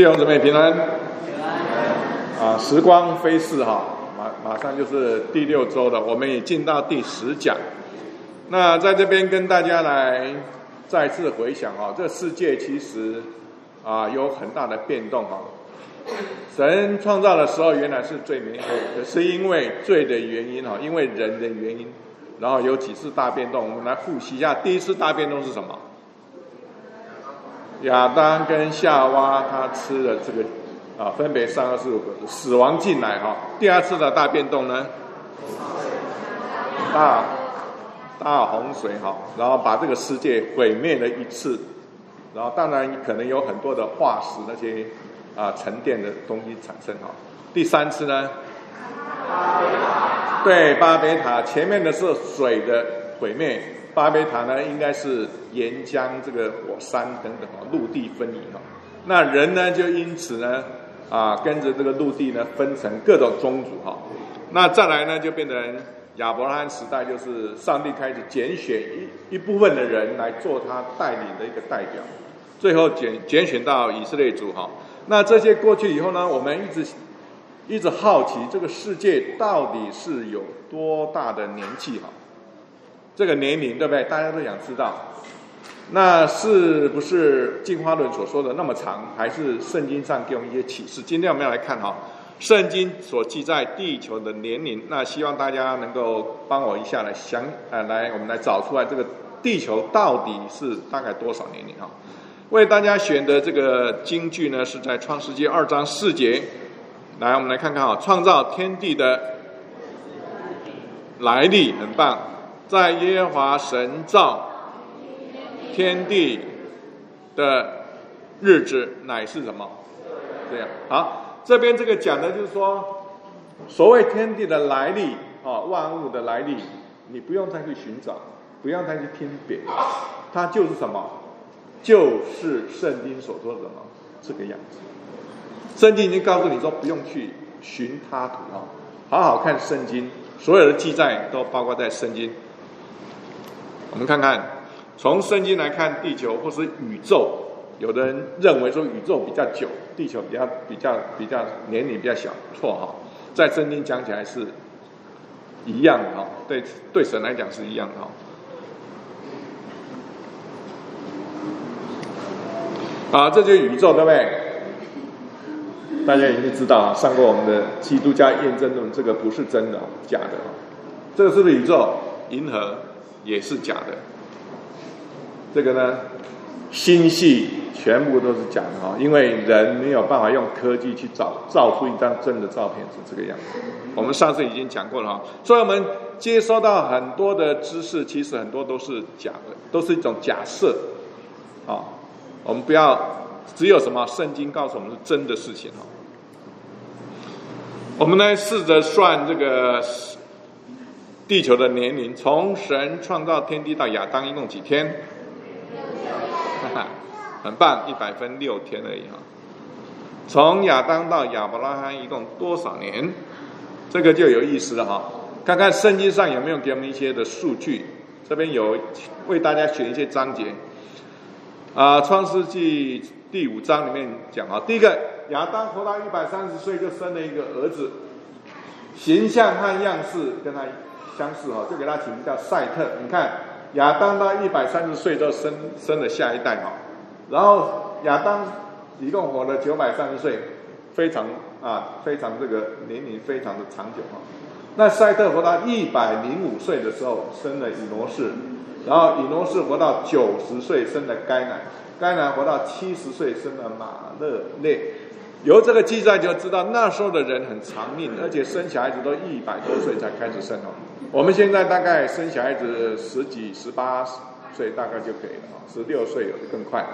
弟兄姊妹平安。啊，时光飞逝哈，马马上就是第六周了，我们也进到第十讲。那在这边跟大家来再次回想哈，这世界其实啊有很大的变动哈。神创造的时候原来是最美好，可是因为罪的原因哈，因为人的原因，然后有几次大变动，我们来复习一下。第一次大变动是什么？亚当跟夏娃他吃了这个啊，分别三个是死亡进来哈。第二次的大变动呢，大大洪水哈，然后把这个世界毁灭了一次，然后当然可能有很多的化石那些啊沉淀的东西产生哈。第三次呢，对巴别塔前面的是水的毁灭。巴别塔呢，应该是岩浆这个火山等等啊，陆地分离哈。那人呢，就因此呢，啊，跟着这个陆地呢，分成各种宗族哈。那再来呢，就变成亚伯拉罕时代，就是上帝开始拣选一一部分的人来做他带领的一个代表，最后拣拣选到以色列族哈。那这些过去以后呢，我们一直一直好奇这个世界到底是有多大的年纪哈。这个年龄对不对？大家都想知道，那是不是进化论所说的那么长，还是圣经上给我们一些启示？今天我们要来看哈，圣经所记在地球的年龄。那希望大家能够帮我一下来想，呃，来我们来找出来这个地球到底是大概多少年龄哈？为大家选的这个经句呢，是在创世纪二章四节。来，我们来看看哈，创造天地的来历，很棒。在耶和华神造天地的日子，乃是什么？这样好，这边这个讲的就是说，所谓天地的来历啊，万物的来历，你不用再去寻找，不用再去听别，它就是什么？就是圣经所说的什么这个样子。圣经已经告诉你说，不用去寻他图啊，好好看圣经，所有的记载都包括在圣经。我们看看，从圣经来看，地球或是宇宙，有的人认为说宇宙比较久，地球比较比较比较年龄比较小，错哈，在圣经讲起来是一样的哈，对对神来讲是一样的哈。啊，这就是宇宙，对不对？大家已经知道啊，上过我们的基督教验证论，这个不是真的，假的。这个是不是宇宙？银河？也是假的，这个呢，星系全部都是假的哈，因为人没有办法用科技去找造出一张真的照片是这个样子。我们上次已经讲过了哈，所以我们接收到很多的知识，其实很多都是假的，都是一种假设。啊，我们不要只有什么圣经告诉我们是真的事情哈。我们呢试着算这个。地球的年龄，从神创造天地到亚当，一共几天？哈 哈很棒，一百分六天而已哈。从亚当到亚伯拉罕，一共多少年？这个就有意思了哈。看看圣经上有没有给我们一些的数据。这边有为大家选一些章节。啊，创世纪第五章里面讲啊，第一个亚当活到一百三十岁就生了一个儿子，形象和样式跟他。相似哈，就给他起名叫赛特。你看亚当到一百三十岁都生生了下一代哈，然后亚当一共活了九百三十岁，非常啊非常这个年龄非常的长久哈。那赛特活到一百零五岁的时候生了以诺士，然后以诺士活到九十岁生了该男，该男活到七十岁生了马勒内。由这个记载就知道那时候的人很长命，而且生小孩子都一百多岁才开始生哦。我们现在大概生小孩子十几、十八岁大概就可以了哈，十六岁有的更快。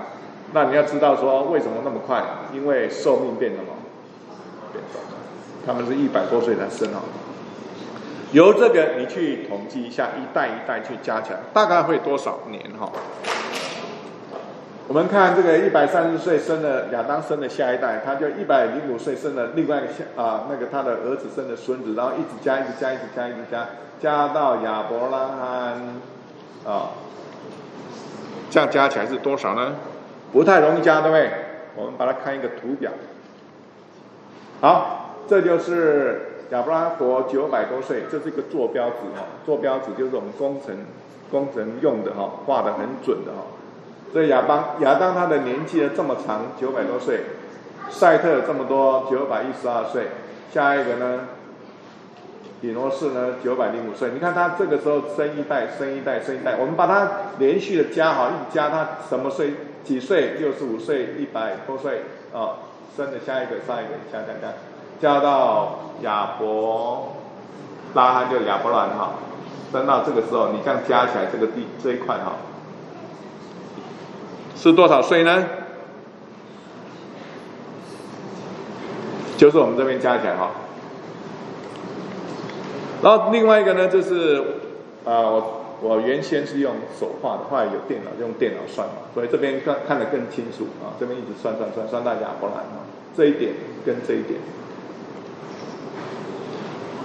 那你要知道说为什么那么快？因为寿命变了嘛，变短。他们是一百多岁才生哦。由这个你去统计一下，一代一代去加起来，大概会多少年哈？我们看这个一百三十岁生的亚当生的下一代，他就一百零五岁生的另外一个下啊，那个他的儿子生的孙子，然后一直加，一直加，一直加，一直加，加到亚伯拉罕啊，这样加起来是多少呢？不太容易加，对不对？我们把它看一个图表。好，这就是亚伯拉罕活九百多岁，这是一个坐标纸哈，坐标纸就是我们工程工程用的哈，画的很准的哈。所以亚当亚当他的年纪呢这么长，九百多岁，赛特这么多，九百一十二岁，下一个呢，比诺士呢九百零五岁。你看他这个时候生一代，生一代，生一代，我们把它连续的加哈，一加他什么岁几岁？六十五岁，一百多岁啊。生的下一个，上一个，加加加，加到亚伯拉罕就亚伯兰哈，生到这个时候，你这样加起来，这个地这一块哈，是多少岁呢？就是我们这边加起来哈。然后另外一个呢，就是啊，我我原先是用手画的，后来有电脑用电脑算嘛，所以这边看看得更清楚啊，这边一直算算算算到亚伯兰哈。这一点跟这一点，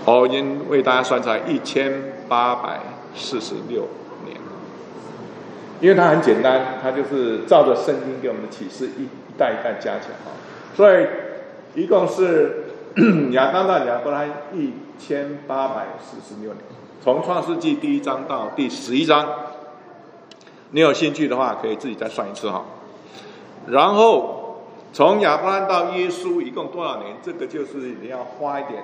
哦，因为大家算出来一千八百四十六，因为它很简单，它就是照着圣经给我们的启示一一代一代加起来哈，所以一共是亚当到亚伯拉一千八百四十六年，从创世纪第一章到第十一章，你有兴趣的话可以自己再算一次哈，然后。从亚伯拉到耶稣一共多少年？这个就是你要花一点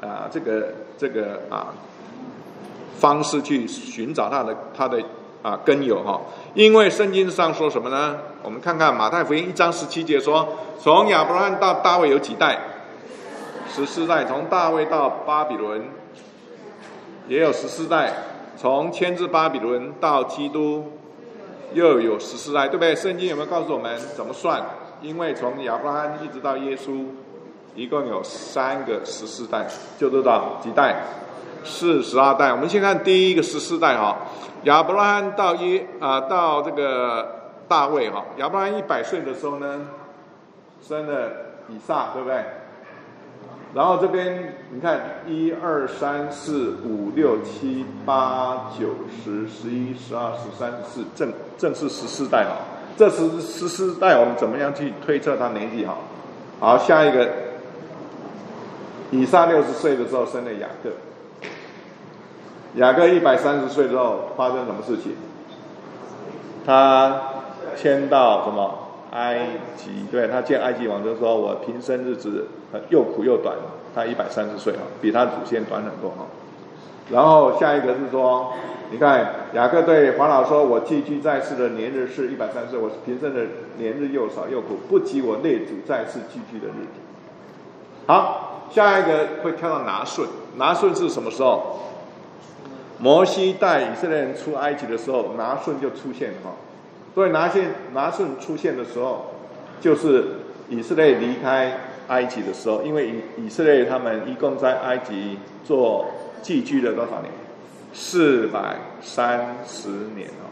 啊，这个这个啊方式去寻找他的他的啊根由哈。因为圣经上说什么呢？我们看看马太福音一章十七节说，从亚伯拉罕到大卫有几代？十四代。从大卫到巴比伦也有十四代。从迁至巴比伦到基督又有十四代，对不对？圣经有没有告诉我们怎么算？因为从亚伯拉罕一直到耶稣，一共有三个十四代，就知道几代？是十二代。我们先看第一个十四代哈，亚伯拉罕到一啊到这个大卫哈，亚伯拉罕一百岁的时候呢，生了以撒，对不对？然后这边你看一二三四五六七八九十十一十二十三十四，正正是十四代哈。这十十四代，我们怎么样去推测他年纪？哈，好，下一个，以撒六十岁的时候生了雅各，雅各一百三十岁之后发生什么事情？他迁到什么埃及？对他见埃及王就说：“我平生日子又苦又短。”他一百三十岁啊，比他祖先短很多哈。然后下一个是说。你看，雅各对法老说：“我寄居在世的年日是一百三十岁，我平生的年日又少又苦，不及我列祖在世寄居的日子。”好，下一个会跳到拿顺，拿顺是什么时候？摩西带以色列人出埃及的时候，拿顺就出现哈。所以拿顺拿顺出现的时候，就是以色列离开埃及的时候，因为以以色列他们一共在埃及做寄居了多少年？四百三十年哦，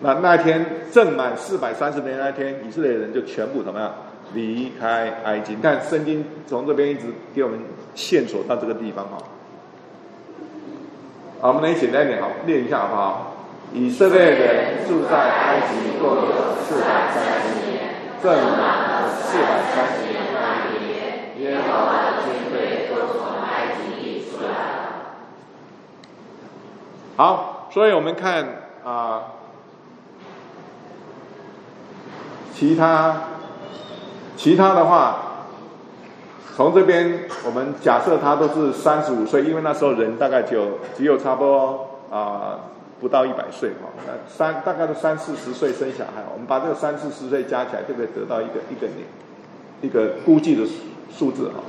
那那天正满四百三十年那天，以色列人就全部怎么样离开埃及？看圣经从这边一直给我们线索到这个地方哈。好，我们来简单一点好，练一下好不好？以色列人住在埃及共有四百三十年，正满了四百三十年那一年，耶和华的军队都从埃及里出来了。好，所以我们看啊，其他其他的话，从这边我们假设他都是三十五岁，因为那时候人大概就只有差不多啊不到一百岁哈，三大概都三四十岁生小孩，我们把这个三四十岁加起来就可以得到一个一个年一个估计的数字哈。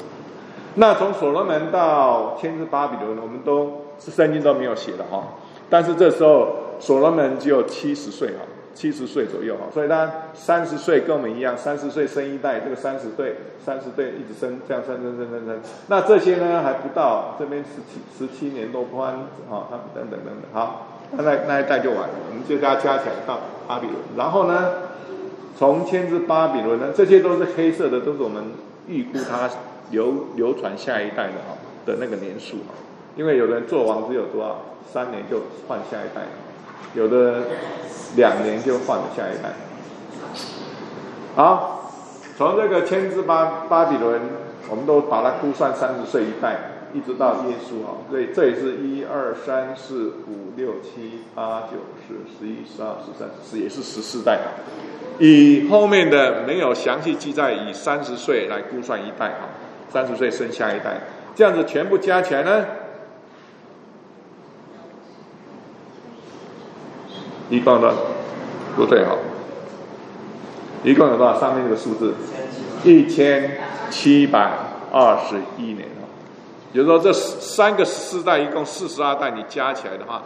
那从所罗门到天之巴比伦，我们都。是圣经都没有写的哈，但是这时候所罗门只有七十岁哈，七十岁左右哈，所以他三十岁跟我们一样，三十岁生一代，这个三十对三十对一直生，这样生生生生生，那这些呢还不到，这边十七十七年多宽啊，他们等等等等，好，那那那一代就完了，我们就加加起来到巴比伦，然后呢，从迁至巴比伦呢，这些都是黑色的，都是我们预估它流流传下一代的哈的那个年数哈。因为有人做王只有多少三年就换下一代，有的两年就换了下一代。好，从这个千字巴巴比伦，我们都把它估算三十岁一代，一直到耶稣啊，所以这也是一二三四五六七八九十十一十二十三十，也是十四代啊。以后面的没有详细记载，以三十岁来估算一代啊，三十岁生下一代，这样子全部加起来呢，一共的不对哈。一共有多少？上面这个数字，一千七百二十一年啊。也就是说，这三个四代一共四十二代，你加起来的话，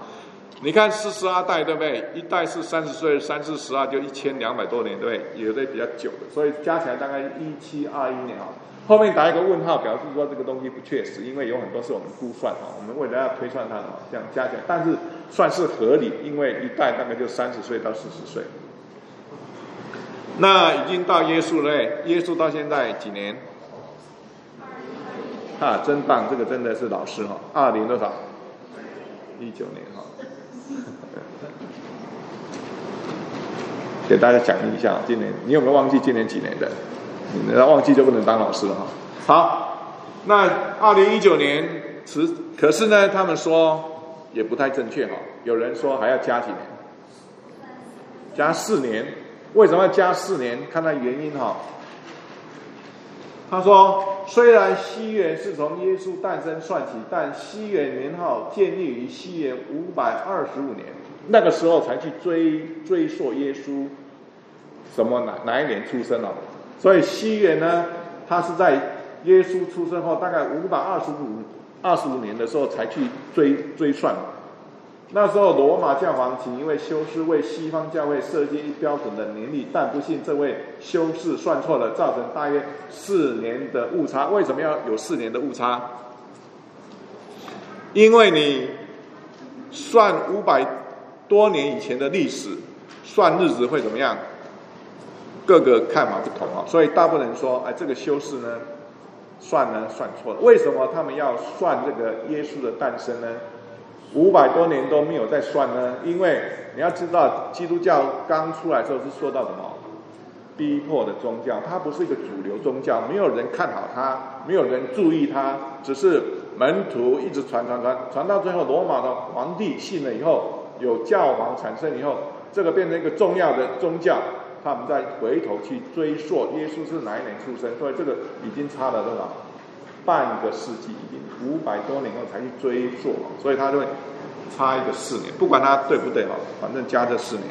你看四十二代对不对？一代是三十岁，三四十二就一千两百多年，对不对？有的比较久的，所以加起来大概一七二一年啊。后面打一个问号，表示说这个东西不确实，因为有很多是我们估算啊，我们为了要推算它的这样加起来，但是算是合理，因为一代大概就三十岁到四十岁。那已经到耶稣了，耶稣到现在几年？啊，真棒！这个真的是老师哈。二零多少？一九年哈。给大家讲一下，今年你有没有忘记今年几年的？你要忘记就不能当老师了哈。好，那二零一九年，此可是呢，他们说也不太正确哈。有人说还要加几年？加四年。为什么要加四年？看它原因哈。他说，虽然西元是从耶稣诞生算起，但西元年号建立于西元五百二十五年，那个时候才去追追溯耶稣什么哪哪一年出生了。所以西元呢，他是在耶稣出生后大概五百二十五二十五年的时候才去追追算。那时候，罗马教皇请一位修士为西方教会设计一标准的年历，但不幸这位修士算错了，造成大约四年的误差。为什么要有四年的误差？因为你算五百多年以前的历史，算日子会怎么样？各个看法不同啊，所以大部分人说，哎，这个修士呢，算呢算错了。为什么他们要算这个耶稣的诞生呢？五百多年都没有再算呢，因为你要知道，基督教刚出来时候是说到什么？逼迫的宗教，它不是一个主流宗教，没有人看好它，没有人注意它，只是门徒一直传传传，传到最后，罗马的皇帝信了以后，有教皇产生以后，这个变成一个重要的宗教，他们再回头去追溯耶稣是哪一年出生，所以这个已经差了多少？半个世纪，已经五百多年后才去追溯，所以他就会差一个四年，不管他对不对哈，反正加这四年。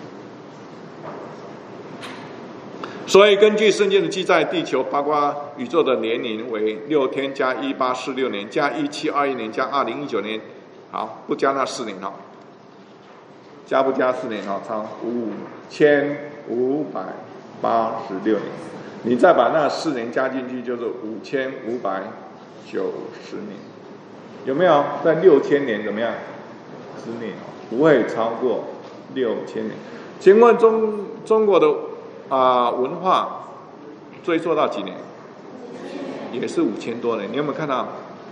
所以根据圣经的记载，地球包括宇宙的年龄为六天加一八四六年加一七二一年加二零一九年，好，不加那四年了，加不加四年哈？差五千五百八十六年，你再把那四年加进去，就是五千五百。九十年，有没有在六千年怎么样之内？不会超过六千年。请问中中国的啊文化追溯到几年？也是五千多年。你有没有看到？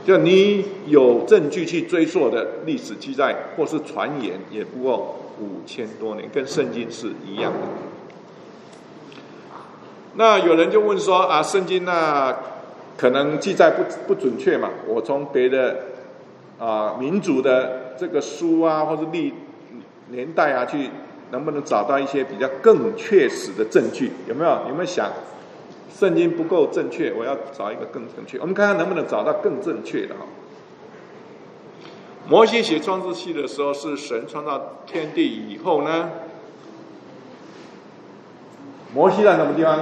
就你有证据去追溯的历史记载或是传言，也不过五千多年，跟圣经是一样的。那有人就问说啊，圣经那？可能记载不不准确嘛？我从别的啊民族的这个书啊，或者历年代啊，去能不能找到一些比较更确实的证据？有没有？有没有想圣经不够正确，我要找一个更正确？我们看看能不能找到更正确的哈。摩西写创世纪的时候，是神创造天地以后呢？摩西在什么地方？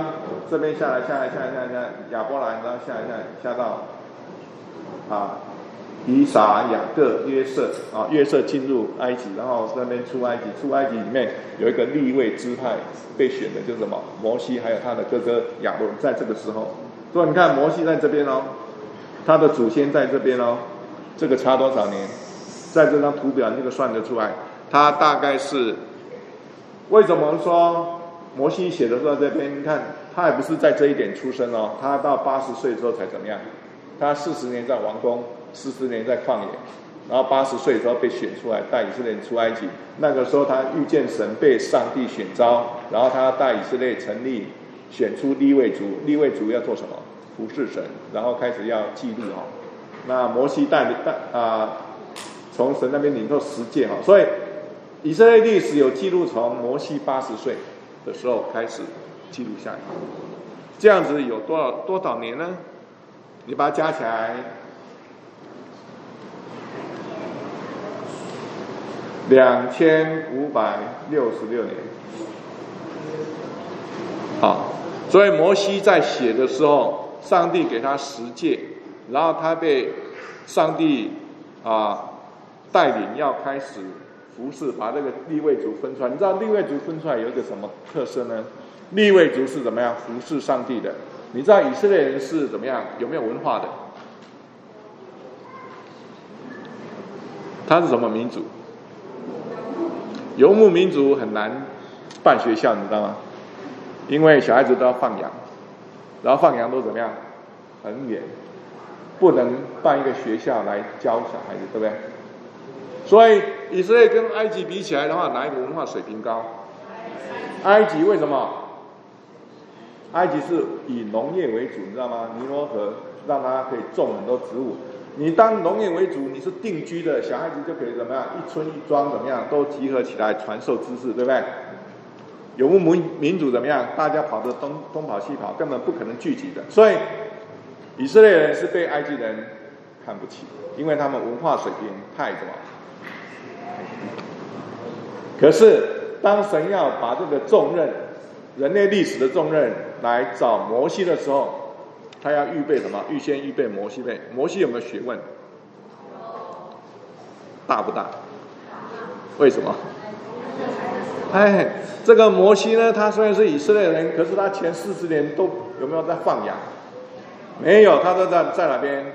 这边下来，下来，下来，下来，下来，亚伯兰，然后下来，下来，下到啊，以撒、雅各、约瑟啊，约瑟进入埃及，然后那边出埃及，出埃及里面有一个立位支派被选的，就是什么？摩西还有他的哥哥亚伦，在这个时候，所以你看摩西在这边哦，他的祖先在这边哦，这个差多少年？在这张图表那个算得出来，他大概是为什么说？摩西写的时候，这边你看，他也不是在这一点出生哦，他到八十岁之后才怎么样？他四十年在王宫，四十年在旷野，然后八十岁之后被选出来带以色列人出埃及。那个时候他遇见神，被上帝选召，然后他带以色列成立选出立位族，立位族要做什么？服侍神，然后开始要记录哈。那摩西带领带啊，从神那边领受十诫哈，所以以色列历史有记录，从摩西八十岁的时候开始记录下来，这样子有多少多少年呢？你把它加起来，两千五百六十六年。好，所以摩西在写的时候，上帝给他十诫，然后他被上帝啊带领要开始服侍，把这个立位族分出来。你知道立位族分出来有一个什么特色呢？立位族是怎么样服侍上帝的？你知道以色列人是怎么样？有没有文化的？他是什么民族？游牧民族很难办学校，你知道吗？因为小孩子都要放羊，然后放羊都怎么样？很远，不能办一个学校来教小孩子，对不对？所以以色列跟埃及比起来的话，哪一个文化水平高？埃及为什么？埃及是以农业为主，你知道吗？尼罗河让它可以种很多植物。你当农业为主，你是定居的，小孩子就可以怎么样？一村一庄怎么样？都集合起来传授知识，对不对？游牧民民族怎么样？大家跑着东东跑西跑，根本不可能聚集的。所以以色列人是被埃及人看不起，因为他们文化水平太么？可是当神要把这个重任，人类历史的重任。来找摩西的时候，他要预备什么？预先预备摩西背。摩西有没有学问？大不大？为什么？哎，这个摩西呢？他虽然是以色列人，可是他前四十年都有没有在放羊？没有，他都在在哪边？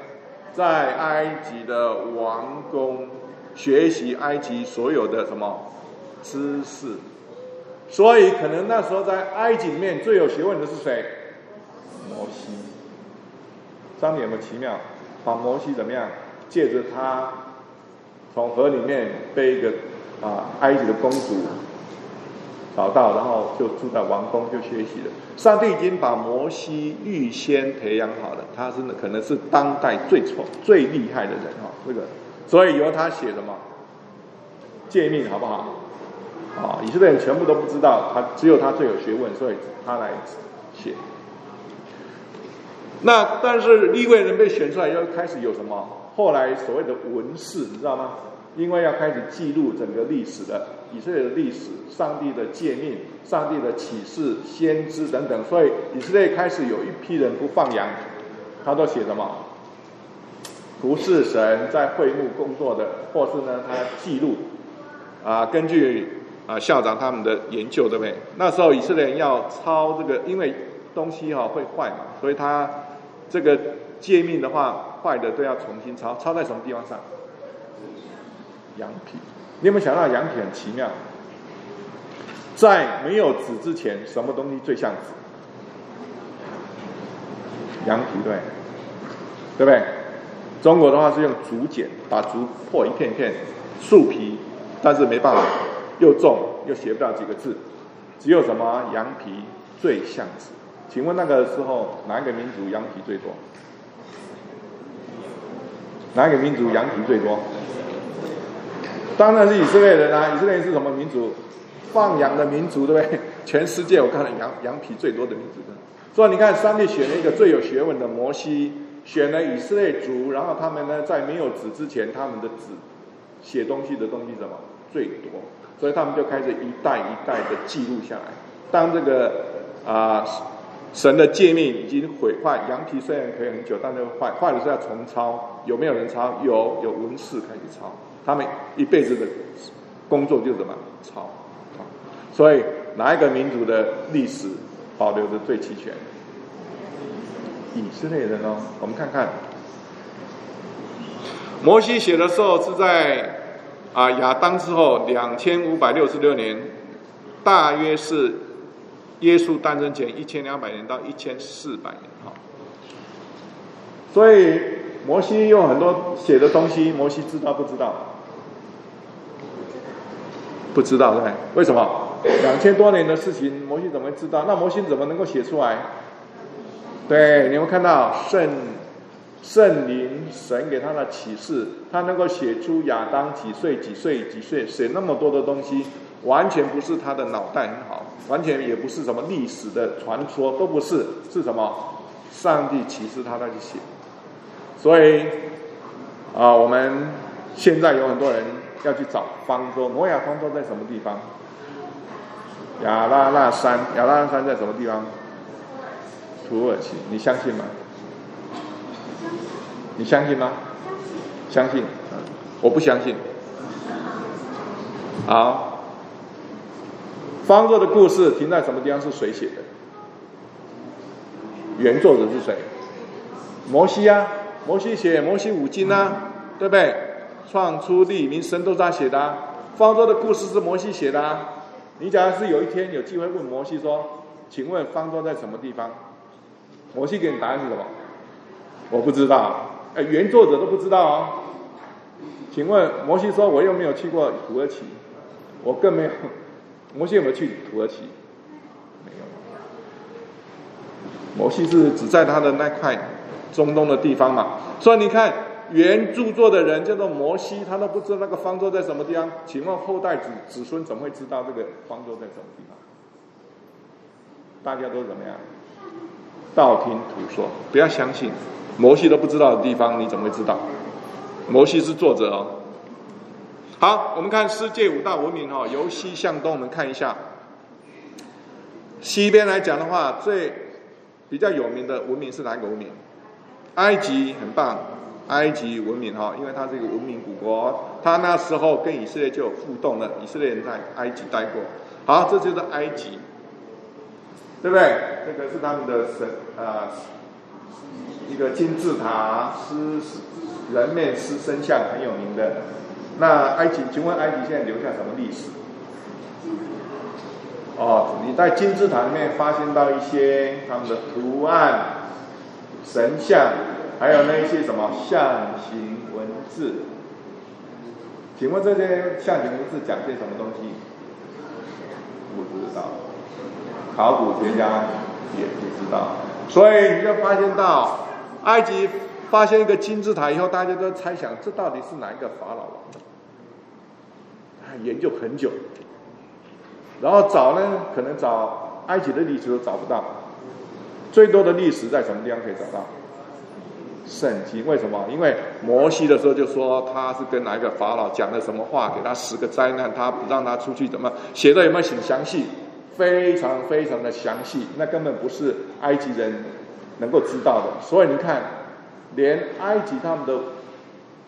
在埃及的王宫学习埃及所有的什么知识。所以，可能那时候在埃及里面最有学问的是谁？摩西。上帝有没有奇妙？把摩西怎么样？借着他从河里面被一个啊埃及的公主找到，然后就住在王宫就学习了。上帝已经把摩西预先培养好了，他是可能是当代最聪最厉害的人哈。这个，所以由他写什么诫命，好不好？啊，以色列人全部都不知道，他只有他最有学问，所以他来写。那但是立位人被选出来，要开始有什么？后来所谓的文士，你知道吗？因为要开始记录整个历史的以色列的历史，上帝的诫命、上帝的启示、先知等等，所以以色列开始有一批人不放羊，他都写什么？不是神在会幕工作的，或是呢他记录啊，根据。啊，校长他们的研究对不对？那时候以色列人要抄这个，因为东西哈会坏嘛，所以他这个界面的话，坏的都要重新抄。抄在什么地方上？羊皮。你有没有想到羊皮很奇妙？在没有纸之前，什么东西最像纸？羊皮对，对不对？中国的话是用竹简，把竹破一片片，树皮，但是没办法。又重又写不了几个字，只有什么羊皮最像纸？请问那个时候哪一个民族羊皮最多？哪一个民族羊皮最多？当然是以色列人啊！以色列人是什么民族？放羊的民族，对不对？全世界我看了羊羊皮最多的民族。所以你看，上帝选了一个最有学问的摩西，选了以色列族，然后他们呢，在没有纸之前，他们的纸写东西的东西什么最多？所以他们就开始一代一代的记录下来。当这个啊神的诫命已经毁坏，羊皮虽然可以很久，但是坏坏的是要重抄。有没有人抄？有，有文士开始抄。他们一辈子的工作就怎么抄？所以哪一个民族的历史保留的最齐全？以色列人哦。我们看看，摩西写的时候是在。啊，亚当之后两千五百六十六年，大约是耶稣诞生前一千两百年到一千四百年，哈。所以摩西用很多写的东西，摩西知道不知道？不知道对？为什么？两千多年的事情，摩西怎么会知道？那摩西怎么能够写出来？对，你们看到圣圣灵神给他的启示，他能够写出亚当几岁几岁几岁，写那么多的东西，完全不是他的脑袋很好，完全也不是什么历史的传说，都不是，是什么？上帝启示他再去写。所以啊，我们现在有很多人要去找方舟，摩亚方舟在什么地方？亚拉拉山，亚拉拉山在什么地方？土耳其，你相信吗？你相信吗？相信，我不相信。好，方舟的故事停在什么地方？是谁写的？原作者是谁？摩西啊，摩西写摩西五经啊，对不对？创出立民神都是他写的。方舟的故事是摩西写的。啊。你假如是有一天有机会问摩西说：“请问方舟在什么地方？”摩西给你答案是什么？我不知道。哎，原作者都不知道哦。请问摩西说：“我又没有去过土耳其，我更没有。”摩西有没有去土耳其？没有。摩西是只在他的那块中东的地方嘛？所以你看，原著作的人叫做摩西，他都不知道那个方舟在什么地方。请问后代子子孙怎么会知道这个方舟在什么地方？大家都怎么样？道听途说，不要相信。摩西都不知道的地方，你怎么会知道？摩西是作者哦。好，我们看世界五大文明哦，由西向东，我们看一下。西边来讲的话，最比较有名的文明是哪个文明？埃及很棒，埃及文明哈，因为它是一个文明古国，它那时候跟以色列就有互动了，以色列人在埃及待过。好，这就是埃及。对不对？这个是他们的神啊，一个金字塔，狮人面狮身像很有名的。那埃及，请问埃及现在留下什么历史？哦，你在金字塔里面发现到一些他们的图案、神像，还有那一些什么象形文字？请问这些象形文字讲些什么东西？不知道。考古学家也不知道，所以你就发现到埃及发现一个金字塔以后，大家都猜想这到底是哪一个法老王？研究很久，然后找呢，可能找埃及的历史都找不到，最多的历史在什么地方可以找到？圣经？为什么？因为摩西的时候就说他是跟哪一个法老讲了什么话，给他十个灾难，他不让他出去，怎么写的有没有很详细？非常非常的详细，那根本不是埃及人能够知道的。所以你看，连埃及他们的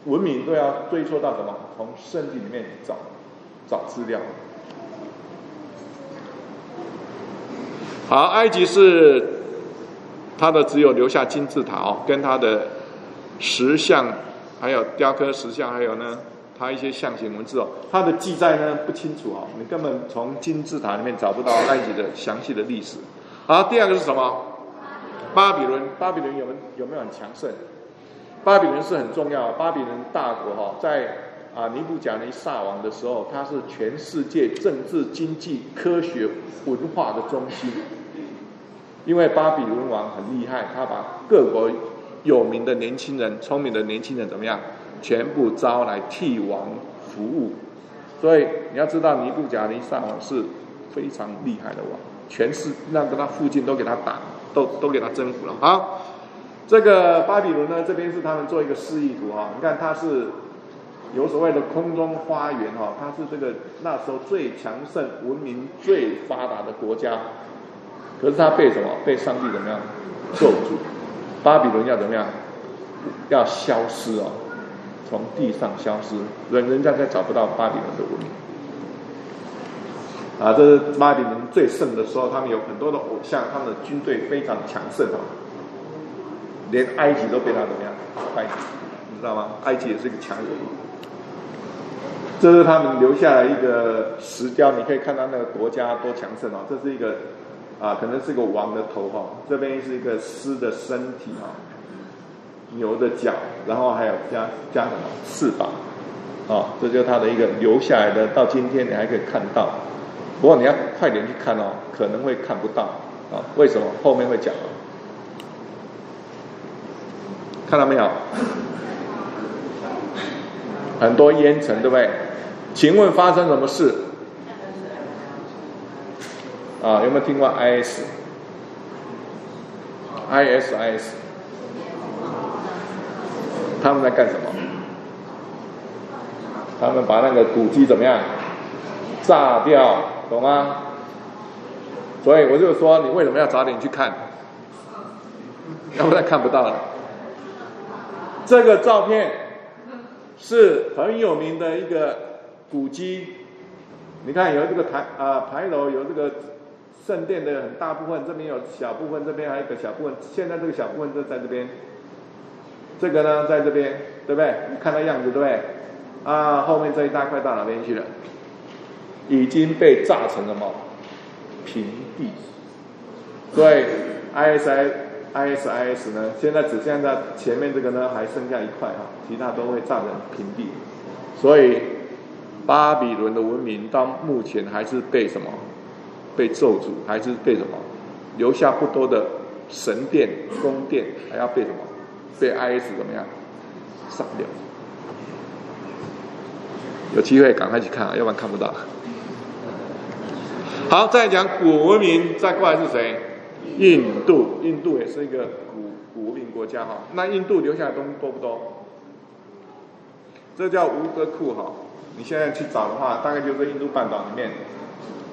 文明都要追溯到什么？从圣经里面找找资料。好，埃及是它的只有留下金字塔哦，跟它的石像，还有雕刻石像，还有呢。它一些象形文字哦，它的记载呢不清楚哦，你根本从金字塔里面找不到埃及的详细的历史。好，第二个是什么？巴比伦，巴比伦有没有没有很强盛？巴比伦是很重要，巴比伦大国哈，在啊尼布甲尼撒王的时候，它是全世界政治、经济、科学、文化的中心。因为巴比伦王很厉害，他把各国有名的年轻人、聪明的年轻人怎么样？全部招来替王服务，所以你要知道尼布甲尼撒王是非常厉害的王，全是那个他附近都给他打，都都给他征服了。好，这个巴比伦呢，这边是他们做一个示意图哈，你看它是有所谓的空中花园哈，它是这个那时候最强盛、文明最发达的国家，可是它被什么？被上帝怎么样咒住？巴比伦要怎么样？要消失哦。从地上消失，人人家再找不到巴比伦的文明。啊，这是巴比伦最盛的时候，他们有很多的偶像，他们的军队非常强盛啊，连埃及都被他怎么样败，你知道吗？埃及也是一个强人。这是他们留下来一个石雕，你可以看到那个国家多强盛啊！这是一个啊，可能是个王的头哈，这边是一个狮的身体哈。牛的脚，然后还有加加什么翅膀，啊，这就是它的一个留下来的，到今天你还可以看到，不过你要快点去看哦，可能会看不到啊。为什么？后面会讲。看到没有？很多烟尘，对不对？请问发生什么事？啊，有没有听过 IS？ISIS？他们在干什么？他们把那个古迹怎么样？炸掉，懂吗？所以我就说，你为什么要早点去看？要不然看不到了。这个照片是很有名的一个古迹，你看有这个台啊牌楼，有这个圣殿的很大部分，这边有小部分，这边还有个小部分。现在这个小部分就在这边，这个呢在这边，对不对？你看那样子，对不对？啊，后面这一大块到哪边去了？已经被炸成了什么平地？对 ISI。ISIS 呢？现在只剩下前面这个呢，还剩下一块啊，其他都会炸成平地。所以巴比伦的文明到目前还是被什么？被咒诅，还是被什么？留下不多的神殿、宫殿，还要被什么？被 IS 怎么样？杀掉。有机会赶快去看啊，要不然看不到。好，再讲古文明，再过来是谁？印度，印度也是一个古古文明国家哈。那印度留下来东西多不多？这叫吴哥窟哈。你现在去找的话，大概就是印度半岛里面。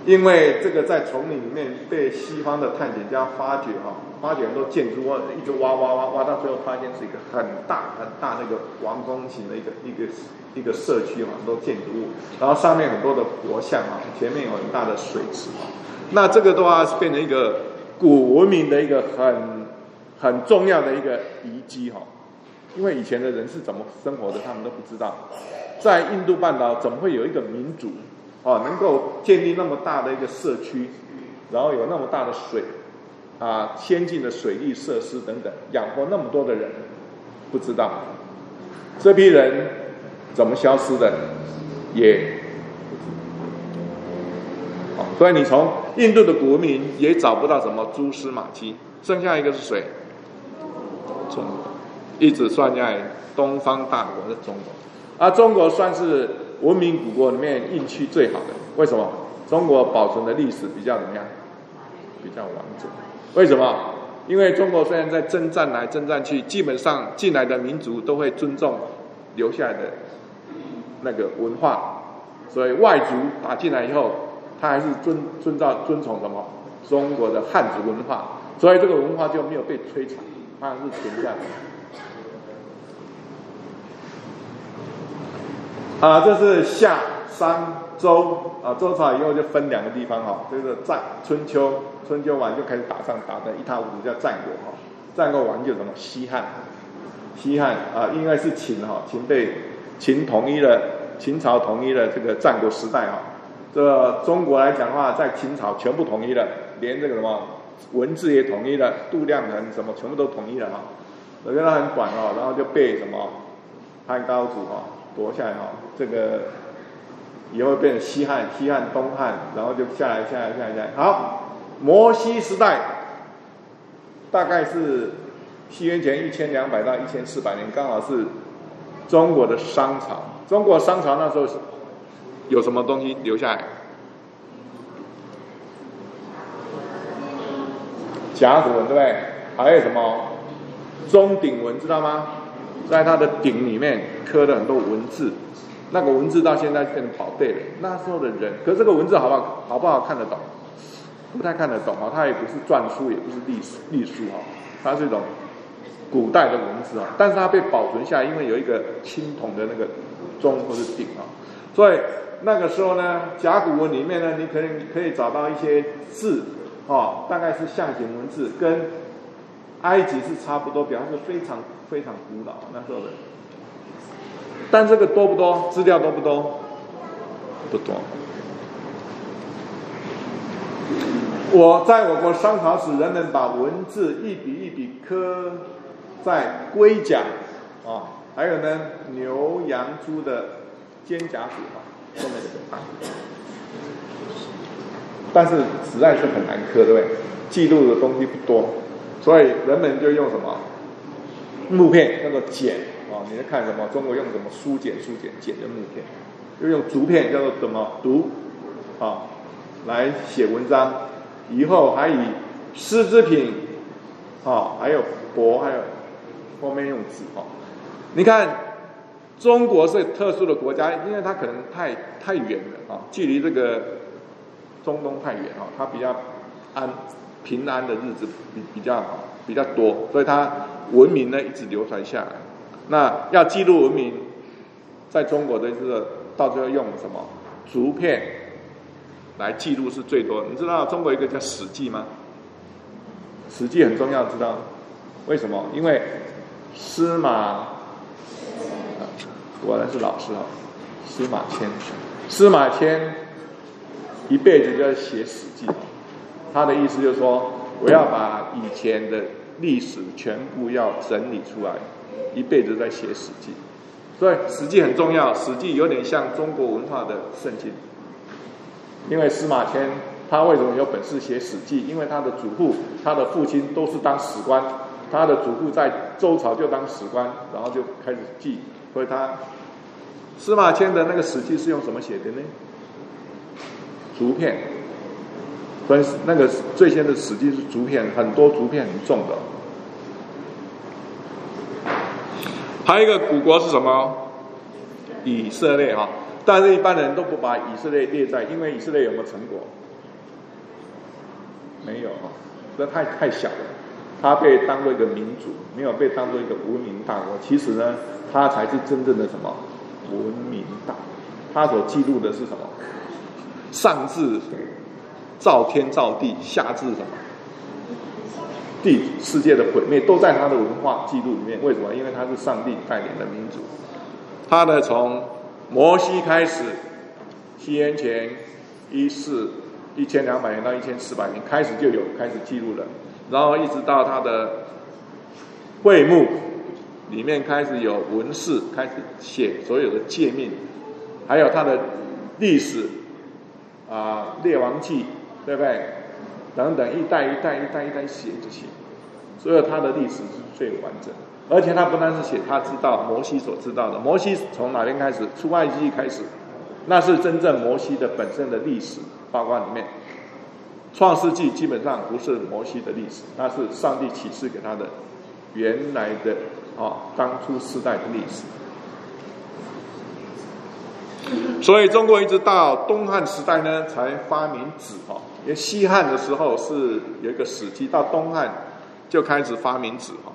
因为这个在丛林里面被西方的探险家发掘哈，发掘很多建筑，一直挖挖挖挖，到最后发现是一个很大很大那个王宫型的一个一个一个社区哈，很多建筑物，然后上面很多的佛像啊，前面有很大的水池啊。那这个的话是变成一个。古文明的一个很很重要的一个遗迹哈，因为以前的人是怎么生活的，他们都不知道。在印度半岛怎么会有一个民族啊，能够建立那么大的一个社区，然后有那么大的水啊，先进的水利设施等等，养活那么多的人，不知道。这批人怎么消失的，也不知道。所以你从印度的国民也找不到什么蛛丝马迹，剩下一个是谁？中国，一直算在，东方大国的中国，而中国算是文明古国里面运气最好的。为什么？中国保存的历史比较怎么样？比较完整。为什么？因为中国虽然在征战来征战去，基本上进来的民族都会尊重留下来的那个文化，所以外族打进来以后。他还是遵遵照遵从什么中国的汉族文化，所以这个文化就没有被摧残，它是存在的。啊，这是夏商周啊，周朝以后就分两个地方哈，就是战春秋，春秋完就开始打仗，打的一塌糊涂，叫战国哈。战国完就什么西汉，西汉啊，应该是秦哈，秦被秦统一了，秦朝统一了这个战国时代哈。这中国来讲的话，在秦朝全部统一了，连这个什么文字也统一了，度量衡什么全部都统一了哈。我觉得很短哦，然后就被什么汉高祖哈夺下来哈，这个以后变成西汉、西汉、东汉，然后就下来、下来、下来、下来。好，摩西时代大概是西元前一千两百到一千四百年，刚好是中国的商朝。中国商朝那时候是。有什么东西留下来？甲骨文对不对？还有什么钟鼎文知道吗？在它的鼎里面刻了很多文字，那个文字到现在变成宝贝了。那时候的人，可是这个文字好不好？好不好看得懂？不太看得懂啊！它也不是篆书，也不是隶隶书啊，它是一种古代的文字啊。但是它被保存下来，因为有一个青铜的那个钟或者鼎啊，所以。那个时候呢，甲骨文里面呢，你可以可以找到一些字，哦，大概是象形文字，跟埃及是差不多，表示非常非常古老那时候的。但这个多不多？资料多不多？不多。我在我国商朝时，人们把文字一笔一笔刻在龟甲，啊，还有呢牛羊猪的肩胛骨后面这个但是实在是很难刻，对不对？记录的东西不多，所以人们就用什么木片叫做简啊？你在看什么？中国用什么书简？书简简的木片，就用竹片叫做什么读啊？来写文章，以后还以丝织品啊，还有帛，还有后面用纸哦。你看，中国是特殊的国家，因为它可能太太远了啊，距离这个中东太远啊，它比较安平安的日子比比较比较多，所以它文明呢一直流传下来。那要记录文明，在中国的这个到最后用什么竹片来记录是最多。你知道中国一个叫《史记》吗？《史记》很重要，知道为什么？因为司马。果然是老师啊，司马迁。司马迁一辈子就在写《史记》，他的意思就是说，我要把以前的历史全部要整理出来，一辈子在写《史记》。所以《史记》很重要，《史记》有点像中国文化的圣经。因为司马迁他为什么有本事写《史记》？因为他的祖父、他的父亲都是当史官，他的祖父在周朝就当史官，然后就开始记。所以他司马迁的那个《史记》是用什么写的呢？竹片，所以那个最先的《史记》是竹片，很多竹片很重的。还有一个古国是什么？以色列哈，但是一般人都不把以色列列在，因为以色列有没有成果？没有哈，这太太小了。他被当做一个民主，没有被当做一个文明大国。其实呢，他才是真正的什么文明大。他所记录的是什么？上至造天造地，下至什么地世界的毁灭，都在他的文化记录里面。为什么？因为他是上帝带领的民主。他呢，从摩西开始，西元前一四一千两百年到一千四百年开始就有开始记录了。然后一直到他的会幕里面开始有文字，开始写所有的诫命，还有他的历史啊列王记，对不对？等等，一代一代一代一代写这些，所有他的历史是最完整。而且他不单是写他知道摩西所知道的，摩西从哪边开始？出埃及开始，那是真正摩西的本身的历史包括里面。创世纪基本上不是摩西的历史，那是上帝启示给他的原来的啊当初世代的历史。所以中国一直到东汉时代呢，才发明纸哈。因为西汉的时候是有一个史记，到东汉就开始发明纸哈。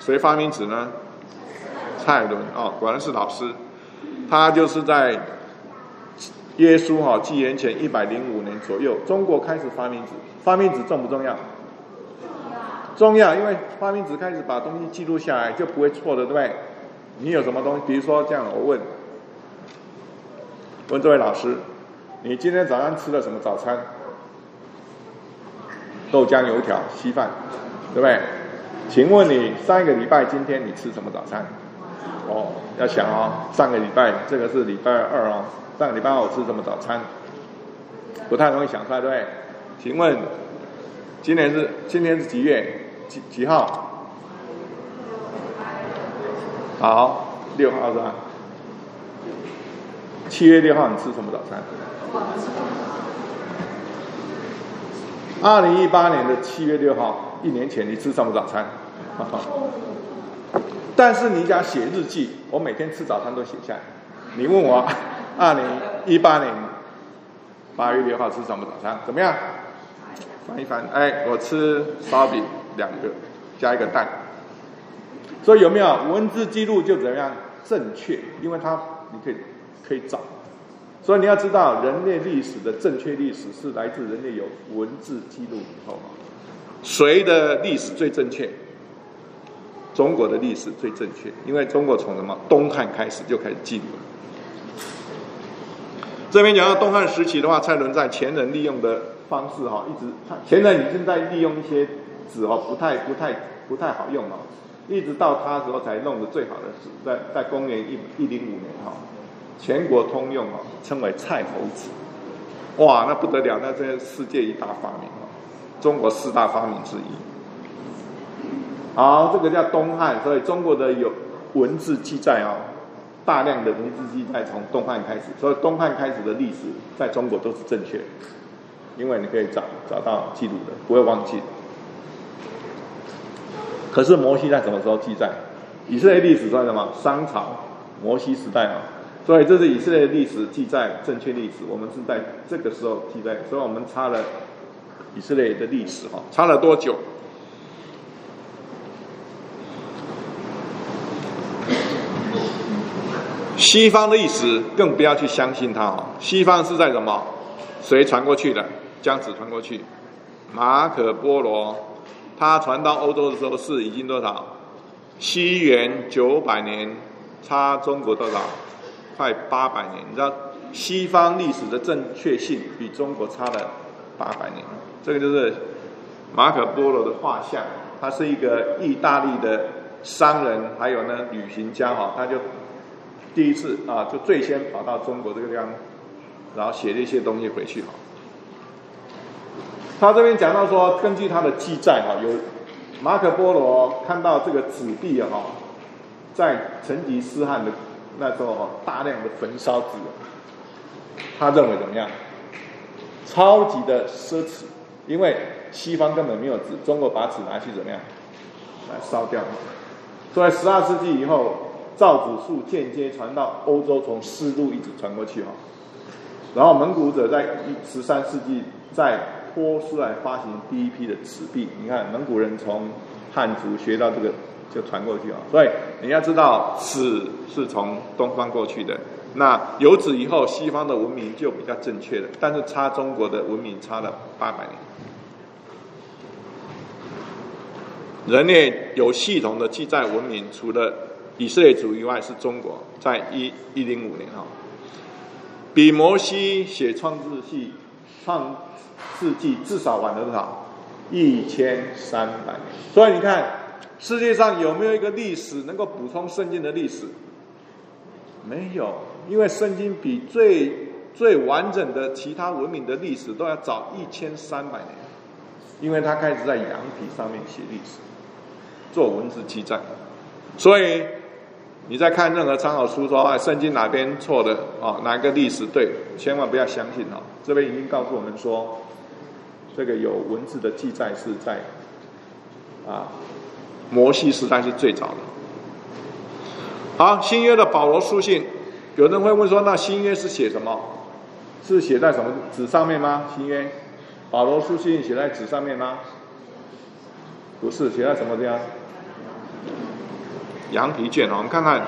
谁发明纸呢？蔡伦哦，果然是老师，他就是在。耶稣哈，纪元前一百零五年左右，中国开始发明纸。发明纸重不重要？重要，因为发明纸开始把东西记录下来，就不会错的，对不对？你有什么东西？比如说这样，我问，问这位老师，你今天早上吃了什么早餐？豆浆、油条、稀饭，对不对？请问你上一个礼拜今天你吃什么早餐？哦，要想哦，上个礼拜这个是礼拜二哦。上个礼拜我吃什么早餐？不太容易想出来，对？请问，今年是今年是几月几几号？好，六号是吧？七月六号你吃什么早餐？二零一八年的七月六号，一年前你吃什么早餐？但是你想写日记，我每天吃早餐都写下来。你问我。二零一八年八月六号吃什么早餐？怎么样？翻一翻，哎，我吃烧饼两个，加一个蛋。所以有没有文字记录就怎么样正确？因为它你可以可以找。所以你要知道，人类历史的正确历史是来自人类有文字记录以后。谁的历史最正确？中国的历史最正确，因为中国从什么东汉开始就开始记录了。这边讲到东汉时期的话，蔡伦在前人利用的方式哈，一直前人已经在利用一些纸哈，不太不太不太好用哦，一直到他时候才弄的最好的纸，在在公元一一零五年哈，全国通用哦，称为蔡侯纸。哇，那不得了，那这世界一大发明哦，中国四大发明之一。好，这个叫东汉，所以中国的有文字记载哦，大量的文字记载从东汉开始，所以东汉开始的历史在中国都是正确，因为你可以找找到记录的，不会忘记。可是摩西在什么时候记载？以色列历史算什么？商朝，摩西时代啊，所以这是以色列历史记载正确历史，我们是在这个时候记载，所以我们差了以色列的历史哈，差了多久？西方的历史更不要去相信它哦。西方是在什么？谁传过去的？姜子传过去。马可波罗他传到欧洲的时候是已经多少？西元九百年，差中国多少？快八百年。你知道西方历史的正确性比中国差了八百年。这个就是马可波罗的画像，他是一个意大利的商人，还有呢旅行家哈，他就。第一次啊，就最先跑到中国这个地方，然后写了一些东西回去哈。他这边讲到说，根据他的记载哈，有马可波罗看到这个纸币哈，在成吉思汗的那时候哈，大量的焚烧纸，他认为怎么样？超级的奢侈，因为西方根本没有纸，中国把纸拿去怎么样？来烧掉。所以十二世纪以后。造纸术间接传到欧洲，从丝路一直传过去哈。然后蒙古者在十三世纪在波斯来发行第一批的纸币。你看蒙古人从汉族学到这个就传过去啊。所以你要知道纸是从东方过去的。那有纸以后，西方的文明就比较正确了。但是差中国的文明差了八百年。人类有系统的记载文明，除了以色列族以外是中国，在一一零五年哈，比摩西写创世纪创世纪至少晚了多少？一千三百年。所以你看，世界上有没有一个历史能够补充圣经的历史？没有，因为圣经比最最完整的其他文明的历史都要早一千三百年，因为它开始在羊皮上面写历史，做文字记载，所以。你在看任何参考书说，啊，圣经哪边错的啊？哪个历史对？千万不要相信哦。这边已经告诉我们说，这个有文字的记载是在啊，摩西时代是最早的。好，新约的保罗书信，有人会问说，那新约是写什么？是写在什么纸上面吗？新约，保罗书信写在纸上面吗？不是，写在什么地方？羊皮卷哦，我们看看，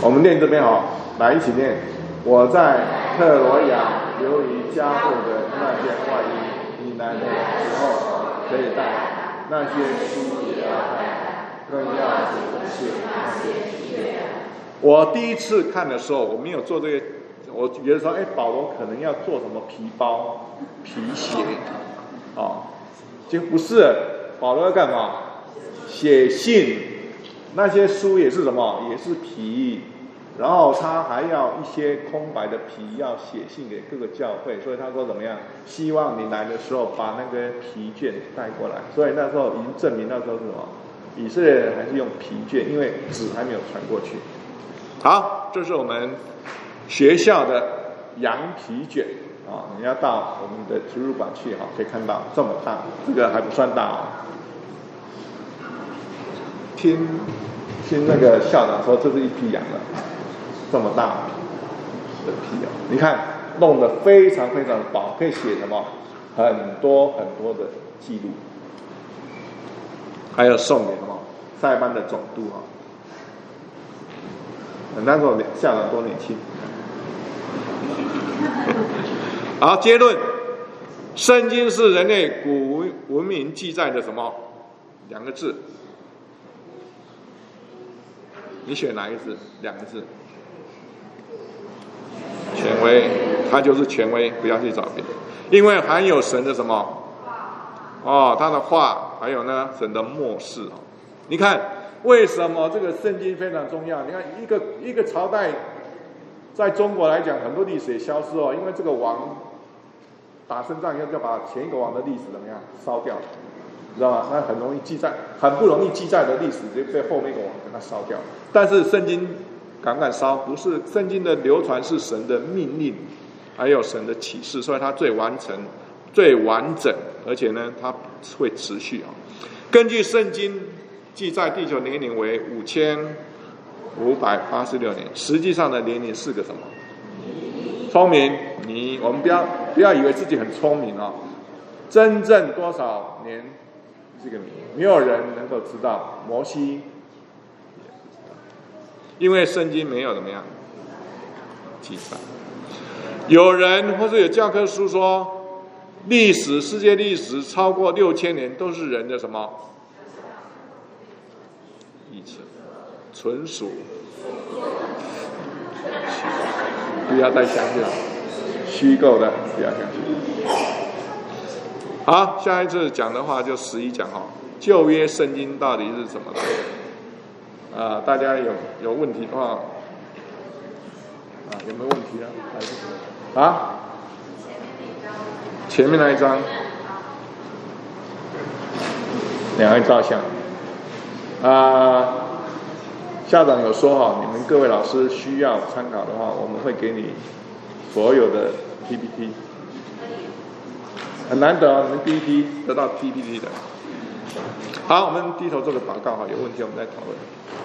我们念这边哦，来一起念。我在特罗亚留于加厚的那件外衣，你来的时候可以带；那些书也要带，更要的是那些我第一次看的时候，我没有做这个，我觉得说，哎，保罗可能要做什么皮包、皮鞋，哦。就不是保罗要干嘛？写信，那些书也是什么？也是皮，然后他还要一些空白的皮，要写信给各个教会。所以他说怎么样？希望你来的时候把那个皮卷带过来。所以那时候已经证明那时候是什么？以色列人还是用皮卷，因为纸还没有传过去。好，这是我们学校的羊皮卷。啊，你要到我们的图书馆去哈，可以看到这么大，这个还不算大啊。听听那个校长说，这是一批羊了，这么大的皮啊！你看弄得非常非常薄，可以写什么很多很多的记录，还有送给什么塞班的总督啊。那时候校长多年轻。好，结论：圣经是人类古文明记载的什么？两个字。你选哪一个字？两个字。权威，它就是权威，不要去找别的，因为含有神的什么？哦，他的话，还有呢，神的末世哦。你看，为什么这个圣经非常重要？你看，一个一个朝代在中国来讲，很多历史消失哦，因为这个王打胜仗要要把前一个王的历史怎么样烧掉，你知道吗？那很容易记载，很不容易记载的历史就被后面一个王给它烧掉。但是圣经敢不敢烧？不是，圣经的流传是神的命令，还有神的启示，所以它最完成、最完整，而且呢，它会持续啊。根据圣经记载，地球年龄为五千。五百八十六年，实际上的年龄是个什么？聪明，你我们不要不要以为自己很聪明哦，真正多少年是个谜，没有人能够知道。摩西，因为圣经没有怎么样记载。有人或者有教科书说，历史世界历史超过六千年都是人的什么？一次。纯属，不要再相信了，虚构的不要相信。好，下一次讲的话就十一讲哈，旧约圣经到底是什么？啊，大家有有问题的话，啊，有没有问题呢？啊？前面那一张，两位照相，啊。校长有说哈，你们各位老师需要参考的话，我们会给你所有的 PPT。很难得啊，你们第一批得到 PPT 的。好，我们低头做个祷告哈，有问题我们再讨论。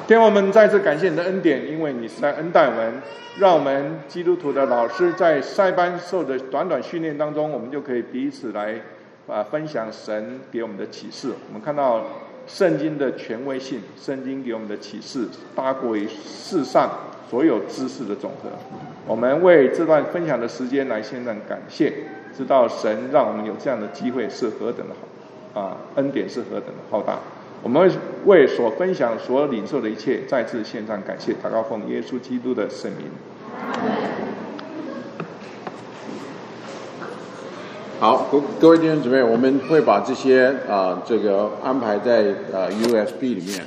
天我们再次感谢你的恩典，因为你是在恩待我们，让我们基督徒的老师在塞班受的短短训练当中，我们就可以彼此来啊分享神给我们的启示。我们看到。圣经的权威性，圣经给我们的启示大过于世上所有知识的总和。我们为这段分享的时间来献上感谢，知道神让我们有这样的机会是何等的好，啊，恩典是何等的浩大。我们为所分享、所领受的一切再次献上感谢，祷告奉耶稣基督的圣名。好，各各位弟兄姊妹，我们会把这些啊，这个安排在呃 USB 里面。